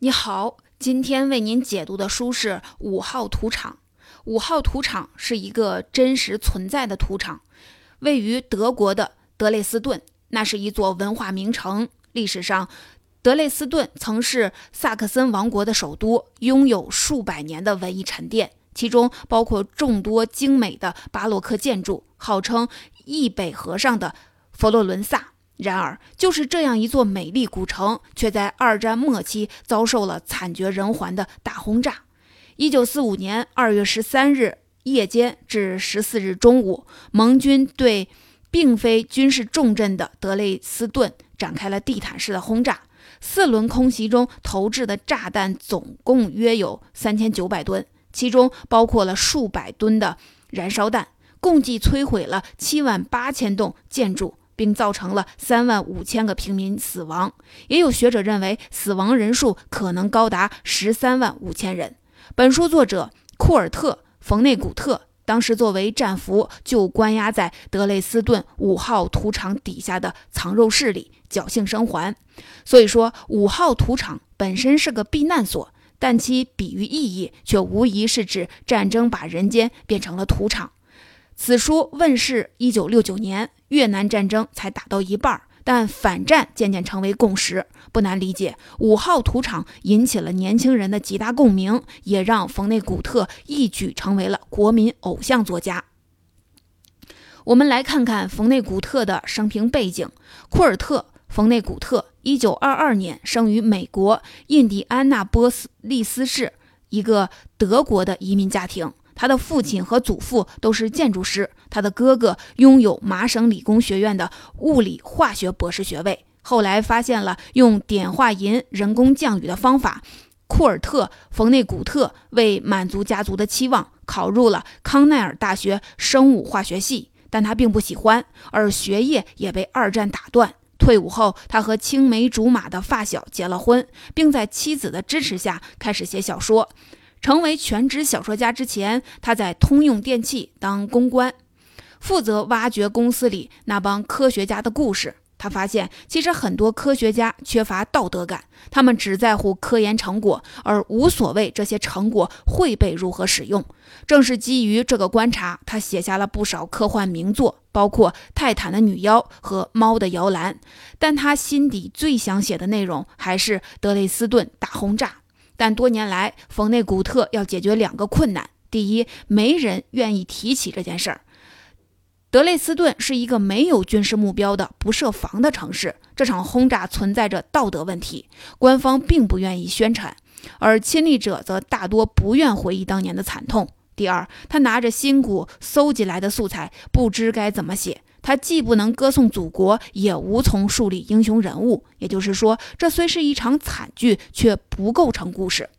你好，今天为您解读的书是《五号土场》。五号土场是一个真实存在的土场，位于德国的德累斯顿，那是一座文化名城。历史上，德累斯顿曾是萨克森王国的首都，拥有数百年的文艺沉淀，其中包括众多精美的巴洛克建筑，号称“易北河上的佛罗伦萨”。然而，就是这样一座美丽古城，却在二战末期遭受了惨绝人寰的大轰炸。一九四五年二月十三日夜间至十四日中午，盟军对并非军事重镇的德累斯顿展开了地毯式的轰炸。四轮空袭中投掷的炸弹总共约有三千九百吨，其中包括了数百吨的燃烧弹，共计摧毁了七万八千栋建筑。并造成了三万五千个平民死亡，也有学者认为死亡人数可能高达十三万五千人。本书作者库尔特·冯内古特当时作为战俘，就关押在德累斯顿五号土场底下的藏肉室里，侥幸生还。所以说，五号土场本身是个避难所，但其比喻意义却无疑是指战争把人间变成了土场。此书问世一九六九年。越南战争才打到一半，但反战渐渐成为共识。不难理解，五号土场引起了年轻人的极大共鸣，也让冯内古特一举成为了国民偶像作家。我们来看看冯内古特的生平背景：库尔特·冯内古特，一九二二年生于美国印第安纳波斯利斯市一个德国的移民家庭。他的父亲和祖父都是建筑师，他的哥哥拥有麻省理工学院的物理化学博士学位。后来发现了用碘化银人工降雨的方法，库尔特·冯内古特为满足家族的期望，考入了康奈尔大学生物化学系，但他并不喜欢，而学业也被二战打断。退伍后，他和青梅竹马的发小结了婚，并在妻子的支持下开始写小说。成为全职小说家之前，他在通用电器当公关，负责挖掘公司里那帮科学家的故事。他发现，其实很多科学家缺乏道德感，他们只在乎科研成果，而无所谓这些成果会被如何使用。正是基于这个观察，他写下了不少科幻名作，包括《泰坦的女妖》和《猫的摇篮》。但他心底最想写的内容还是德累斯顿大轰炸。但多年来，冯内古特要解决两个困难：第一，没人愿意提起这件事儿。德累斯顿是一个没有军事目标的不设防的城市，这场轰炸存在着道德问题，官方并不愿意宣传，而亲历者则大多不愿回忆当年的惨痛。第二，他拿着辛苦搜集来的素材，不知该怎么写。他既不能歌颂祖国，也无从树立英雄人物。也就是说，这虽是一场惨剧，却不构成故事。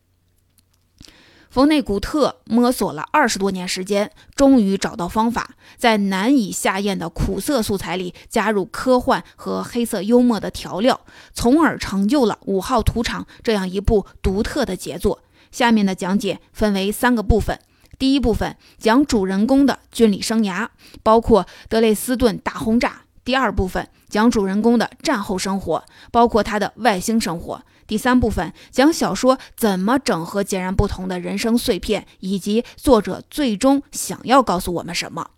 冯内古特摸索了二十多年时间，终于找到方法，在难以下咽的苦涩素材里加入科幻和黑色幽默的调料，从而成就了《五号土场》这样一部独特的杰作。下面的讲解分为三个部分。第一部分讲主人公的军旅生涯，包括德累斯顿大轰炸。第二部分讲主人公的战后生活，包括他的外星生活。第三部分讲小说怎么整合截然不同的人生碎片，以及作者最终想要告诉我们什么。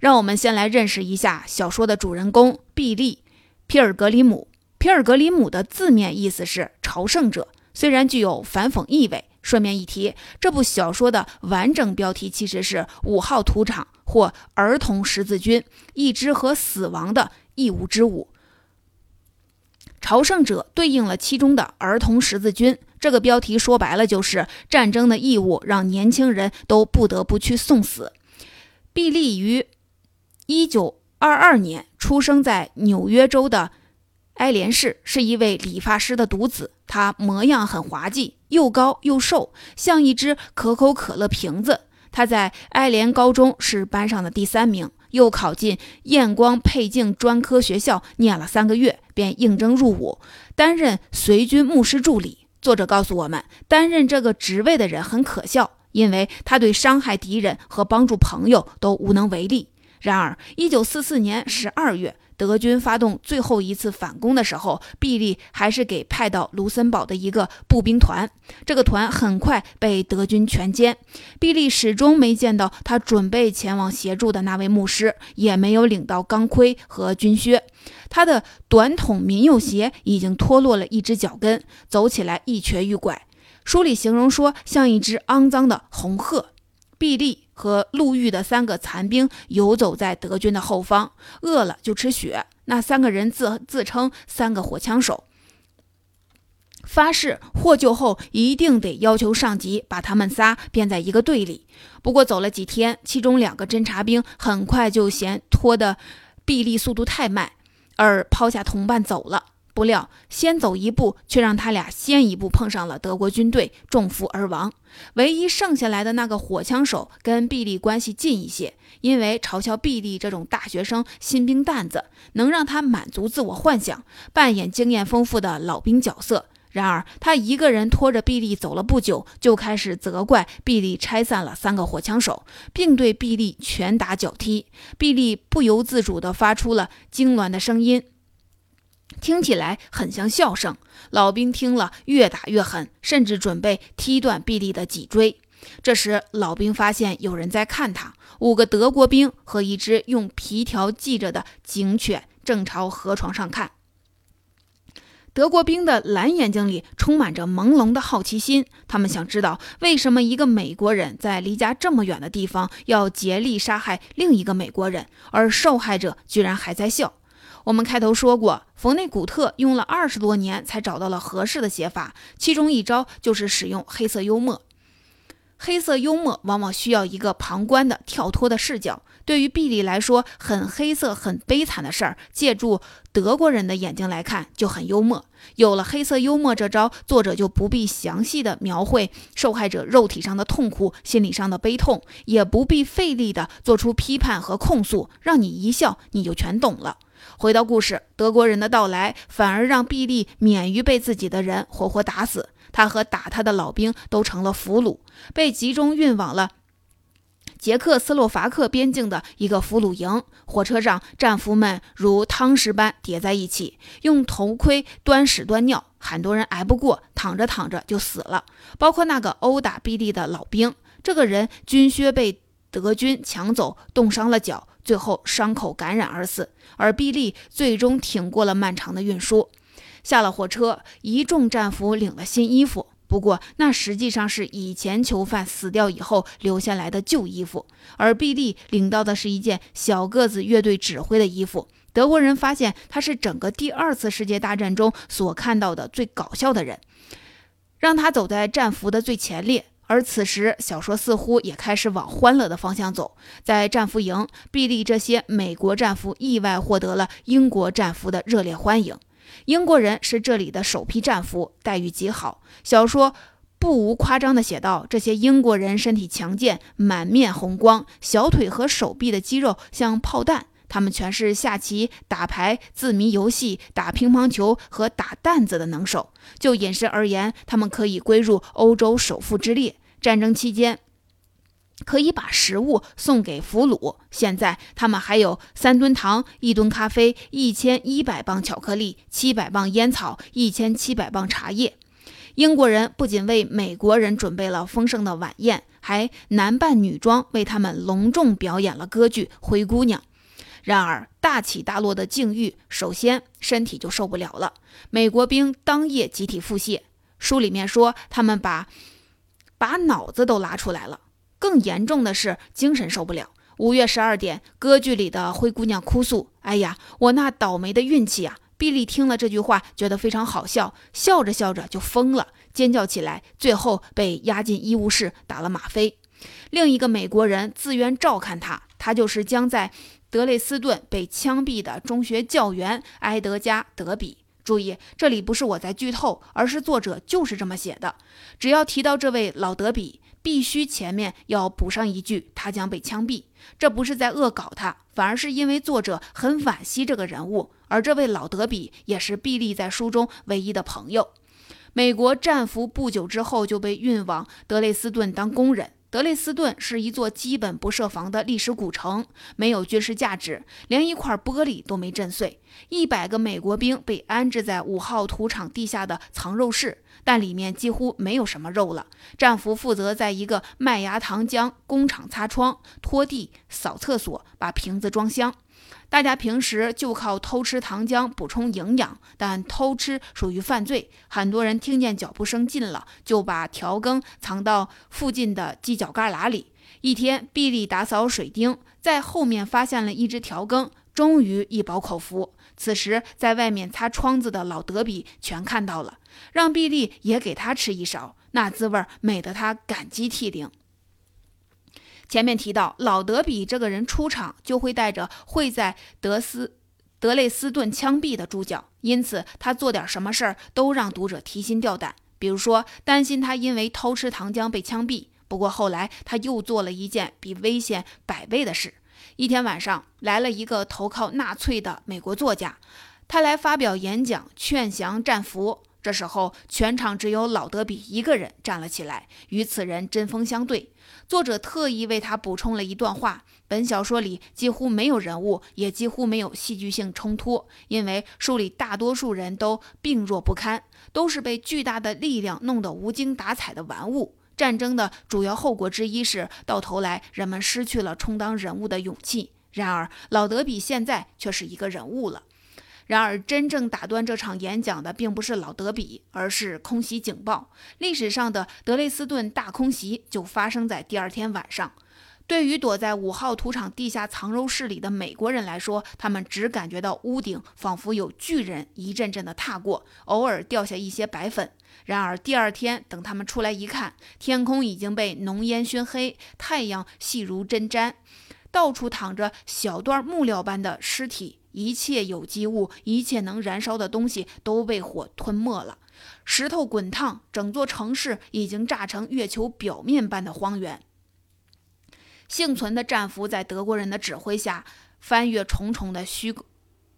让我们先来认识一下小说的主人公毕利·皮尔格里姆。皮尔格里姆的字面意思是朝圣者，虽然具有反讽意味。顺便一提，这部小说的完整标题其实是《五号土场》或《儿童十字军：一支和死亡的义务之舞》。朝圣者对应了其中的儿童十字军。这个标题说白了就是战争的义务让年轻人都不得不去送死。毕利于一九二二年出生在纽约州的埃莲市，是一位理发师的独子。他模样很滑稽。又高又瘦，像一只可口可乐瓶子。他在爱莲高中是班上的第三名，又考进验光配镜专科学校，念了三个月便应征入伍，担任随军牧师助理。作者告诉我们，担任这个职位的人很可笑，因为他对伤害敌人和帮助朋友都无能为力。然而，一九四四年十二月，德军发动最后一次反攻的时候，毕利还是给派到卢森堡的一个步兵团。这个团很快被德军全歼。毕利始终没见到他准备前往协助的那位牧师，也没有领到钢盔和军靴。他的短筒民用鞋已经脱落了一只脚跟，走起来一瘸一拐。书里形容说，像一只肮脏的红鹤。毕利和陆遇的三个残兵游走在德军的后方，饿了就吃血。那三个人自自称三个火枪手，发誓获救后一定得要求上级把他们仨编在一个队里。不过走了几天，其中两个侦察兵很快就嫌拖的臂力速度太慢，而抛下同伴走了。不料，先走一步，却让他俩先一步碰上了德国军队，中伏而亡。唯一剩下来的那个火枪手跟毕利关系近一些，因为嘲笑毕利这种大学生新兵蛋子，能让他满足自我幻想，扮演经验丰富的老兵角色。然而，他一个人拖着毕利走了不久，就开始责怪毕利拆散了三个火枪手，并对毕利拳打脚踢。毕利不由自主地发出了痉挛的声音。听起来很像笑声。老兵听了，越打越狠，甚至准备踢断毕利的脊椎。这时，老兵发现有人在看他。五个德国兵和一只用皮条系着的警犬正朝河床上看。德国兵的蓝眼睛里充满着朦胧的好奇心，他们想知道为什么一个美国人在离家这么远的地方要竭力杀害另一个美国人，而受害者居然还在笑。我们开头说过，冯内古特用了二十多年才找到了合适的写法，其中一招就是使用黑色幽默。黑色幽默往往需要一个旁观的跳脱的视角。对于毕利来说，很黑色、很悲惨的事儿，借助德国人的眼睛来看就很幽默。有了黑色幽默这招，作者就不必详细的描绘受害者肉体上的痛苦、心理上的悲痛，也不必费力的做出批判和控诉，让你一笑你就全懂了。回到故事，德国人的到来反而让毕利免于被自己的人活活打死。他和打他的老兵都成了俘虏，被集中运往了捷克斯洛伐克边境的一个俘虏营。火车上，战俘们如汤匙般叠在一起，用头盔端屎端尿，很多人挨不过，躺着躺着就死了，包括那个殴打毕利的老兵。这个人军靴被德军抢走，冻伤了脚。最后伤口感染而死，而毕利最终挺过了漫长的运输。下了火车，一众战俘领了新衣服，不过那实际上是以前囚犯死掉以后留下来的旧衣服。而毕利领到的是一件小个子乐队指挥的衣服。德国人发现他是整个第二次世界大战中所看到的最搞笑的人，让他走在战俘的最前列。而此时，小说似乎也开始往欢乐的方向走。在战俘营，毕利这些美国战俘意外获得了英国战俘的热烈欢迎。英国人是这里的首批战俘，待遇极好。小说不无夸张地写道：这些英国人身体强健，满面红光，小腿和手臂的肌肉像炮弹。他们全是下棋、打牌、字谜游戏、打乒乓球和打弹子的能手。就饮食而言，他们可以归入欧洲首富之列。战争期间，可以把食物送给俘虏。现在，他们还有三吨糖、一吨咖啡、一千一百磅巧克力、七百磅烟草、一千七百磅茶叶。英国人不仅为美国人准备了丰盛的晚宴，还男扮女装为他们隆重表演了歌剧《灰姑娘》。然而，大起大落的境遇，首先身体就受不了了。美国兵当夜集体腹泻，书里面说他们把把脑子都拉出来了。更严重的是精神受不了。五月十二点，歌剧里的灰姑娘哭诉：“哎呀，我那倒霉的运气啊！”比利听了这句话，觉得非常好笑，笑着笑着就疯了，尖叫起来，最后被押进医务室打了吗啡。另一个美国人自愿照看他，他就是将在。德累斯顿被枪毙的中学教员埃德加·德比。注意，这里不是我在剧透，而是作者就是这么写的。只要提到这位老德比，必须前面要补上一句：他将被枪毙。这不是在恶搞他，反而是因为作者很惋惜这个人物。而这位老德比也是毕利在书中唯一的朋友。美国战俘不久之后就被运往德累斯顿当工人。德累斯顿是一座基本不设防的历史古城，没有军事价值，连一块玻璃都没震碎。一百个美国兵被安置在五号土场地下的藏肉室，但里面几乎没有什么肉了。战俘负责在一个麦芽糖浆工厂擦窗、拖地、扫厕所，把瓶子装箱。大家平时就靠偷吃糖浆补充营养，但偷吃属于犯罪。很多人听见脚步声近了，就把调羹藏到附近的犄角旮旯里。一天，毕利打扫水钉，在后面发现了一只调羹，终于一饱口福。此时，在外面擦窗子的老德比全看到了，让毕利也给他吃一勺，那滋味美得他感激涕零。前面提到，老德比这个人出场就会带着会在德斯德累斯顿枪毙的猪脚，因此他做点什么事儿都让读者提心吊胆。比如说，担心他因为偷吃糖浆被枪毙。不过后来他又做了一件比危险百倍的事。一天晚上，来了一个投靠纳粹的美国作家，他来发表演讲，劝降战俘。这时候，全场只有老德比一个人站了起来，与此人针锋相对。作者特意为他补充了一段话：本小说里几乎没有人物，也几乎没有戏剧性冲突，因为书里大多数人都病弱不堪，都是被巨大的力量弄得无精打采的玩物。战争的主要后果之一是，到头来人们失去了充当人物的勇气。然而，老德比现在却是一个人物了。然而，真正打断这场演讲的并不是老德比，而是空袭警报。历史上的德累斯顿大空袭就发生在第二天晚上。对于躲在五号土场地下藏肉室里的美国人来说，他们只感觉到屋顶仿佛有巨人一阵阵的踏过，偶尔掉下一些白粉。然而第二天，等他们出来一看，天空已经被浓烟熏黑，太阳细如针毡，到处躺着小段木料般的尸体。一切有机物，一切能燃烧的东西都被火吞没了。石头滚烫，整座城市已经炸成月球表面般的荒原。幸存的战俘在德国人的指挥下，翻越重重的虚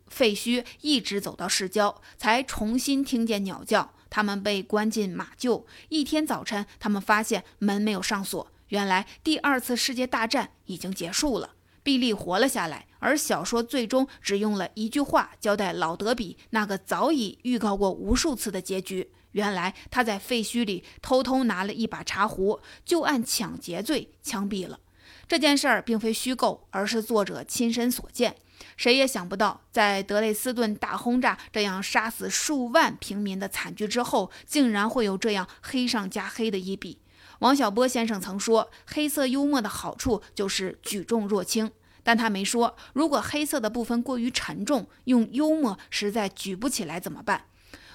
废墟，一直走到市郊，才重新听见鸟叫。他们被关进马厩。一天早晨，他们发现门没有上锁。原来，第二次世界大战已经结束了。毕利活了下来，而小说最终只用了一句话交代老德比那个早已预告过无数次的结局。原来他在废墟里偷偷拿了一把茶壶，就按抢劫罪枪毙了。这件事儿并非虚构，而是作者亲身所见。谁也想不到，在德累斯顿大轰炸这样杀死数万平民的惨剧之后，竟然会有这样黑上加黑的一笔。王小波先生曾说：“黑色幽默的好处就是举重若轻。”但他没说，如果黑色的部分过于沉重，用幽默实在举不起来怎么办？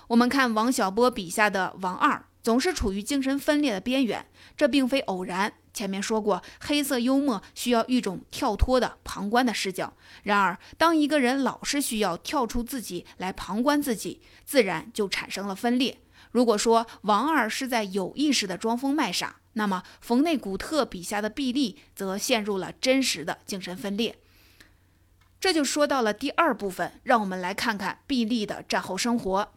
我们看王小波笔下的王二，总是处于精神分裂的边缘，这并非偶然。前面说过，黑色幽默需要一种跳脱的旁观的视角。然而，当一个人老是需要跳出自己来旁观自己，自然就产生了分裂。如果说王二是在有意识的装疯卖傻，那么冯内古特笔下的毕利则陷入了真实的精神分裂。这就说到了第二部分，让我们来看看毕利的战后生活。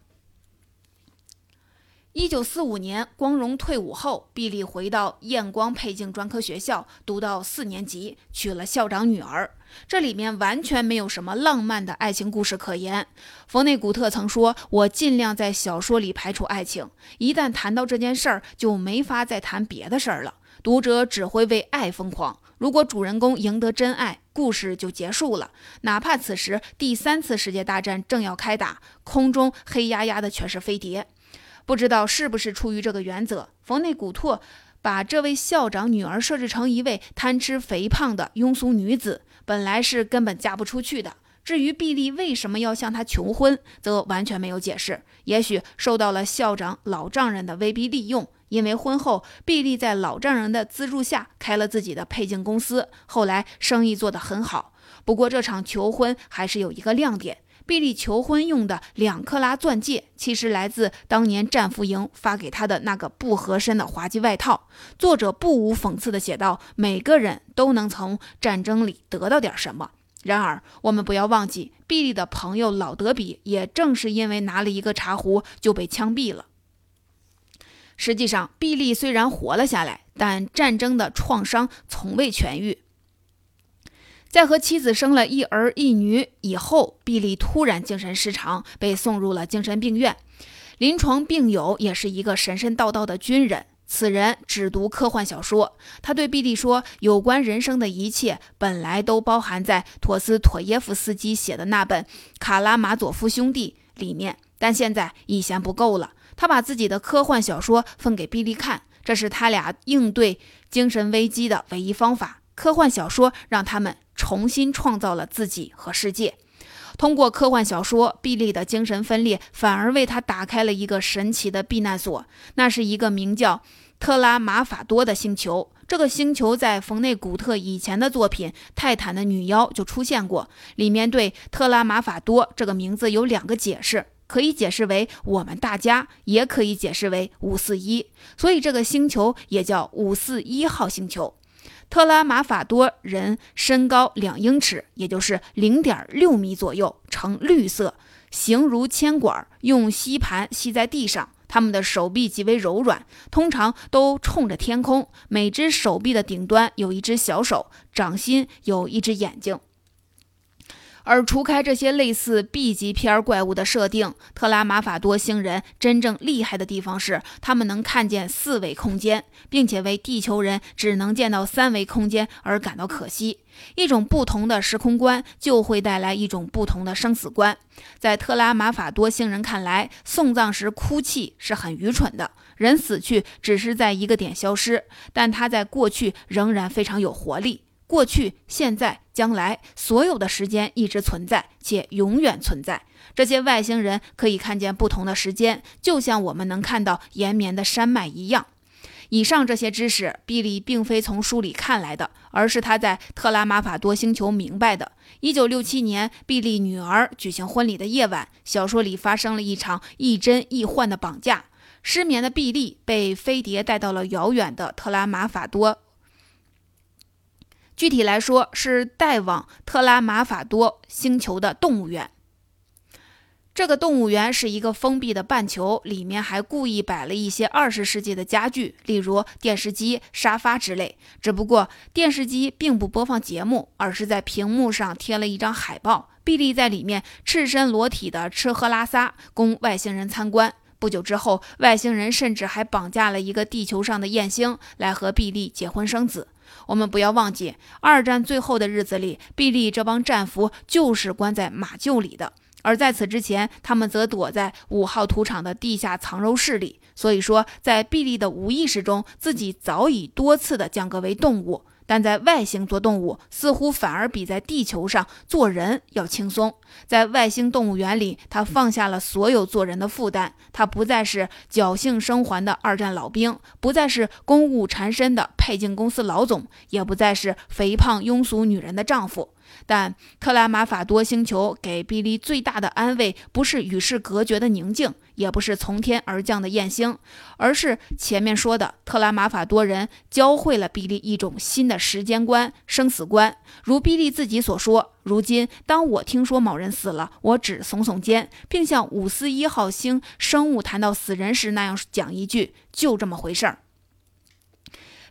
一九四五年，光荣退伍后，毕利回到验光配镜专科学校，读到四年级，娶了校长女儿。这里面完全没有什么浪漫的爱情故事可言。冯内古特曾说：“我尽量在小说里排除爱情，一旦谈到这件事儿，就没法再谈别的事儿了。读者只会为爱疯狂。如果主人公赢得真爱，故事就结束了。哪怕此时第三次世界大战正要开打，空中黑压压的全是飞碟。”不知道是不是出于这个原则，冯内古特把这位校长女儿设置成一位贪吃肥胖的庸俗女子，本来是根本嫁不出去的。至于毕利为什么要向她求婚，则完全没有解释。也许受到了校长老丈人的威逼利用，因为婚后毕利在老丈人的资助下开了自己的配镜公司，后来生意做得很好。不过这场求婚还是有一个亮点。毕利求婚用的两克拉钻戒，其实来自当年战俘营发给他的那个不合身的滑稽外套。作者不无讽刺地写道：“每个人都能从战争里得到点什么。”然而，我们不要忘记，毕利的朋友老德比也正是因为拿了一个茶壶就被枪毙了。实际上，毕利虽然活了下来，但战争的创伤从未痊愈。在和妻子生了一儿一女以后，毕利突然精神失常，被送入了精神病院。临床病友也是一个神神叨叨的军人，此人只读科幻小说。他对毕利说：“有关人生的一切本来都包含在陀思妥耶夫斯基写的那本《卡拉马佐夫兄弟》里面，但现在已嫌不够了。”他把自己的科幻小说分给毕利看，这是他俩应对精神危机的唯一方法。科幻小说让他们重新创造了自己和世界。通过科幻小说，毕利的精神分裂反而为他打开了一个神奇的避难所，那是一个名叫特拉马法多的星球。这个星球在冯内古特以前的作品《泰坦的女妖》就出现过，里面对特拉马法多这个名字有两个解释。可以解释为我们大家，也可以解释为五四一，所以这个星球也叫五四一号星球。特拉马法多人身高两英尺，也就是零点六米左右，呈绿色，形如铅管，用吸盘吸在地上。他们的手臂极为柔软，通常都冲着天空。每只手臂的顶端有一只小手，掌心有一只眼睛。而除开这些类似 B 级片怪物的设定，特拉马法多星人真正厉害的地方是，他们能看见四维空间，并且为地球人只能见到三维空间而感到可惜。一种不同的时空观就会带来一种不同的生死观。在特拉马法多星人看来，送葬时哭泣是很愚蠢的。人死去只是在一个点消失，但他在过去仍然非常有活力。过去、现在、将来，所有的时间一直存在，且永远存在。这些外星人可以看见不同的时间，就像我们能看到延绵的山脉一样。以上这些知识，比利并非从书里看来的，而是他在特拉马法多星球明白的。一九六七年，比利女儿举行婚礼的夜晚，小说里发生了一场亦真亦幻的绑架。失眠的比利被飞碟带到了遥远的特拉马法多。具体来说，是带往特拉马法多星球的动物园。这个动物园是一个封闭的半球，里面还故意摆了一些二十世纪的家具，例如电视机、沙发之类。只不过电视机并不播放节目，而是在屏幕上贴了一张海报，比利在里面赤身裸体的吃喝拉撒，供外星人参观。不久之后，外星人甚至还绑架了一个地球上的艳星来和比利结婚生子。我们不要忘记，二战最后的日子里，毕利这帮战俘就是关在马厩里的，而在此之前，他们则躲在五号土场的地下藏肉室里。所以说，在毕利的无意识中，自己早已多次的降格为动物。但在外星做动物，似乎反而比在地球上做人要轻松。在外星动物园里，他放下了所有做人的负担，他不再是侥幸生还的二战老兵，不再是公务缠身的配镜公司老总，也不再是肥胖庸俗女人的丈夫。但克拉玛法多星球给比利最大的安慰，不是与世隔绝的宁静，也不是从天而降的艳星，而是前面说的特拉马法多人教会了比利一种新的时间观、生死观。如比利自己所说：“如今，当我听说某人死了，我只耸耸肩，并像五四一号星生物谈到死人时那样讲一句：就这么回事儿。”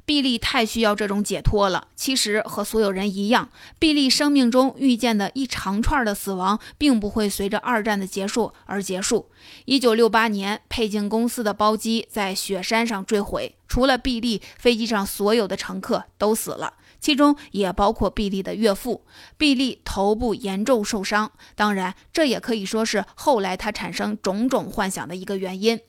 毕利太需要这种解脱了。其实和所有人一样，毕利生命中遇见的一长串的死亡，并不会随着二战的结束而结束。一九六八年，配镜公司的包机在雪山上坠毁，除了毕利，飞机上所有的乘客都死了，其中也包括毕利的岳父。毕利头部严重受伤，当然，这也可以说是后来他产生种种幻想的一个原因。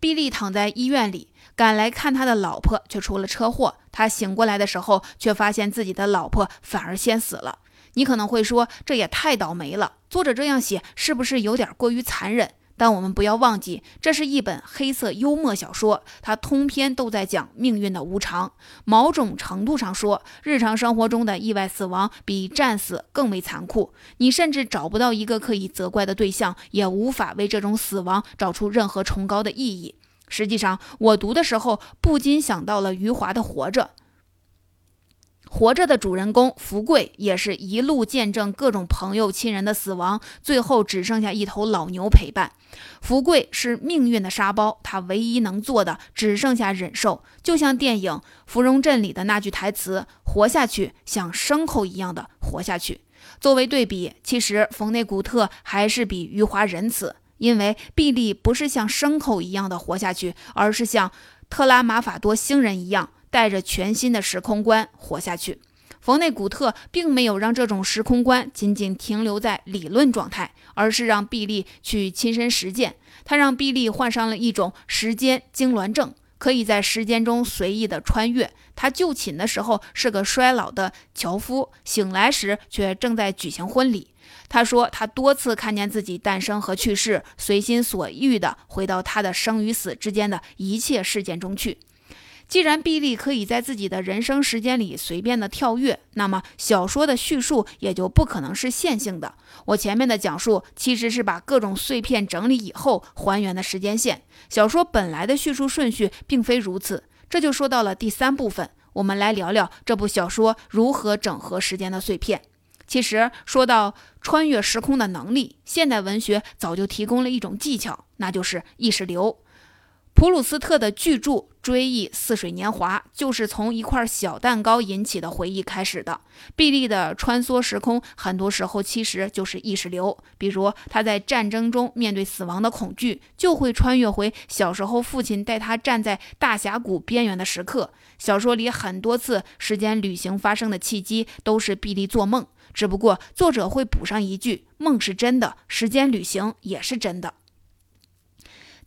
毕利躺在医院里。赶来看他的老婆，却出了车祸。他醒过来的时候，却发现自己的老婆反而先死了。你可能会说，这也太倒霉了。作者这样写，是不是有点过于残忍？但我们不要忘记，这是一本黑色幽默小说，它通篇都在讲命运的无常。某种程度上说，日常生活中的意外死亡比战死更为残酷。你甚至找不到一个可以责怪的对象，也无法为这种死亡找出任何崇高的意义。实际上，我读的时候不禁想到了余华的《活着》。活着的主人公福贵也是一路见证各种朋友亲人的死亡，最后只剩下一头老牛陪伴。福贵是命运的沙包，他唯一能做的只剩下忍受，就像电影《芙蓉镇》里的那句台词：“活下去，像牲口一样的活下去。”作为对比，其实冯内古特还是比余华仁慈，因为毕利不是像牲口一样的活下去，而是像特拉马法多星人一样。带着全新的时空观活下去。冯内古特并没有让这种时空观仅仅停留在理论状态，而是让毕利去亲身实践。他让毕利患上了一种时间痉挛症，可以在时间中随意的穿越。他就寝的时候是个衰老的樵夫，醒来时却正在举行婚礼。他说，他多次看见自己诞生和去世，随心所欲的回到他的生与死之间的一切事件中去。既然毕力可以在自己的人生时间里随便的跳跃，那么小说的叙述也就不可能是线性的。我前面的讲述其实是把各种碎片整理以后还原的时间线。小说本来的叙述顺序并非如此，这就说到了第三部分，我们来聊聊这部小说如何整合时间的碎片。其实说到穿越时空的能力，现代文学早就提供了一种技巧，那就是意识流。普鲁斯特的巨著《追忆似水年华》就是从一块小蛋糕引起的回忆开始的。毕利的穿梭时空，很多时候其实就是意识流。比如他在战争中面对死亡的恐惧，就会穿越回小时候父亲带他站在大峡谷边缘的时刻。小说里很多次时间旅行发生的契机，都是毕利做梦，只不过作者会补上一句：梦是真的，时间旅行也是真的。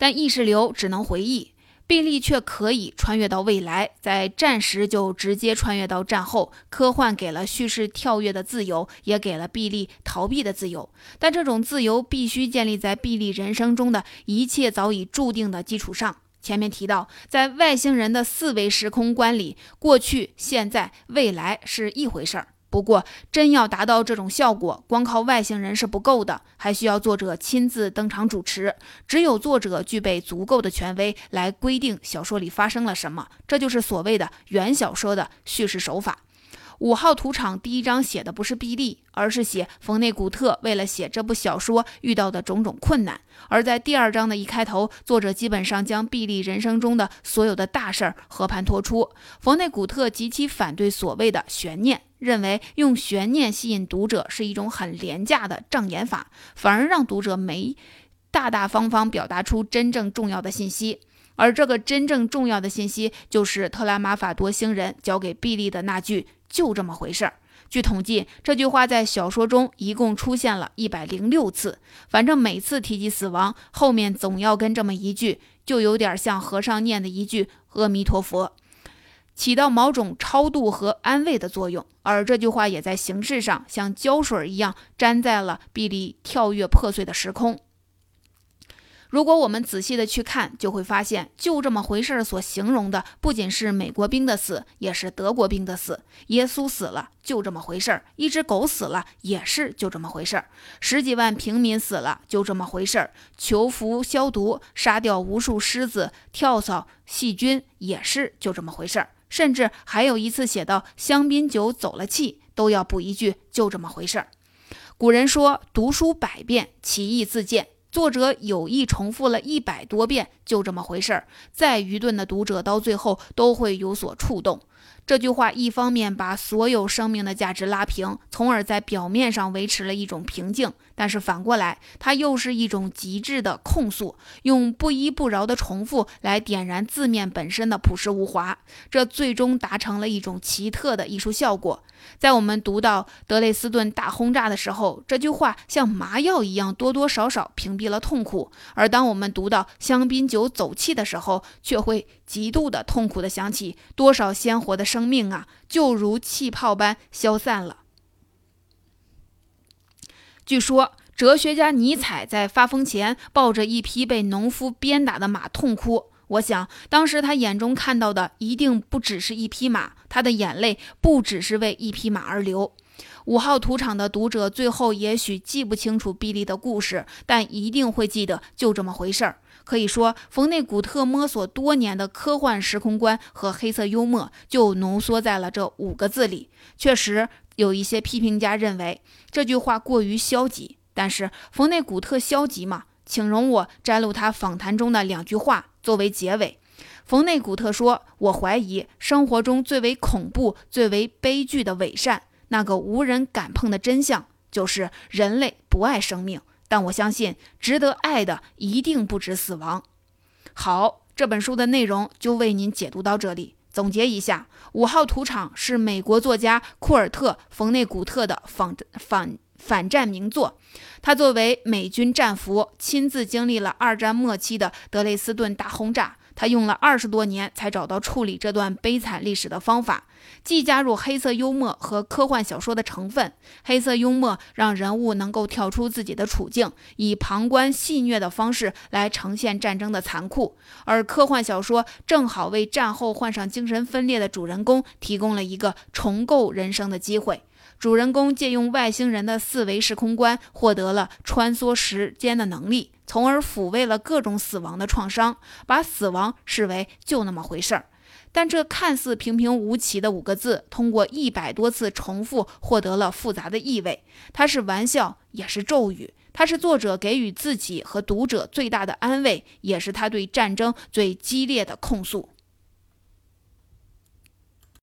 但意识流只能回忆，毕利却可以穿越到未来，在战时就直接穿越到战后。科幻给了叙事跳跃的自由，也给了毕利逃避的自由。但这种自由必须建立在毕利人生中的一切早已注定的基础上。前面提到，在外星人的四维时空观里，过去、现在、未来是一回事儿。不过，真要达到这种效果，光靠外星人是不够的，还需要作者亲自登场主持。只有作者具备足够的权威来规定小说里发生了什么，这就是所谓的原小说的叙事手法。五号土场第一章写的不是毕利，而是写冯内古特为了写这部小说遇到的种种困难。而在第二章的一开头，作者基本上将毕利人生中的所有的大事儿和盘托出。冯内古特极其反对所谓的悬念，认为用悬念吸引读者是一种很廉价的障眼法，反而让读者没大大方方表达出真正重要的信息。而这个真正重要的信息，就是特拉马法多星人交给毕利的那句。就这么回事儿。据统计，这句话在小说中一共出现了一百零六次。反正每次提及死亡，后面总要跟这么一句，就有点像和尚念的一句“阿弥陀佛”，起到某种超度和安慰的作用。而这句话也在形式上像胶水一样粘在了比利跳跃破碎的时空。如果我们仔细的去看，就会发现，就这么回事儿。所形容的不仅是美国兵的死，也是德国兵的死。耶稣死了，就这么回事儿；一只狗死了，也是就这么回事儿；十几万平民死了，就这么回事儿；求福消毒，杀掉无数狮子、跳蚤、细菌，也是就这么回事儿。甚至还有一次写到香槟酒走了气，都要补一句就这么回事儿。古人说：“读书百遍，其义自见。”作者有意重复了一百多遍，就这么回事儿。再愚钝的读者，到最后都会有所触动。这句话一方面把所有生命的价值拉平，从而在表面上维持了一种平静；但是反过来，它又是一种极致的控诉，用不依不饶的重复来点燃字面本身的朴实无华。这最终达成了一种奇特的艺术效果。在我们读到德累斯顿大轰炸的时候，这句话像麻药一样，多多少少屏蔽了痛苦；而当我们读到香槟酒走气的时候，却会极度的痛苦的想起多少鲜活的生命啊，就如气泡般消散了。据说，哲学家尼采在发疯前抱着一匹被农夫鞭打的马痛哭。我想，当时他眼中看到的一定不只是一匹马，他的眼泪不只是为一匹马而流。五号土场的读者最后也许记不清楚比利的故事，但一定会记得就这么回事儿。可以说，冯内古特摸索多年的科幻时空观和黑色幽默就浓缩在了这五个字里。确实，有一些批评家认为这句话过于消极，但是冯内古特消极吗？请容我摘录他访谈中的两句话作为结尾。冯内古特说：“我怀疑生活中最为恐怖、最为悲剧的伪善，那个无人敢碰的真相，就是人类不爱生命。但我相信，值得爱的一定不止死亡。”好，这本书的内容就为您解读到这里。总结一下，《五号土场》是美国作家库尔特·冯内古特的反反反战名作。他作为美军战俘，亲自经历了二战末期的德累斯顿大轰炸。他用了二十多年才找到处理这段悲惨历史的方法，既加入黑色幽默和科幻小说的成分。黑色幽默让人物能够跳出自己的处境，以旁观戏谑的方式来呈现战争的残酷；而科幻小说正好为战后患上精神分裂的主人公提供了一个重构人生的机会。主人公借用外星人的四维时空观，获得了穿梭时间的能力，从而抚慰了各种死亡的创伤，把死亡视为就那么回事儿。但这看似平平无奇的五个字，通过一百多次重复，获得了复杂的意味。它是玩笑，也是咒语；它是作者给予自己和读者最大的安慰，也是他对战争最激烈的控诉。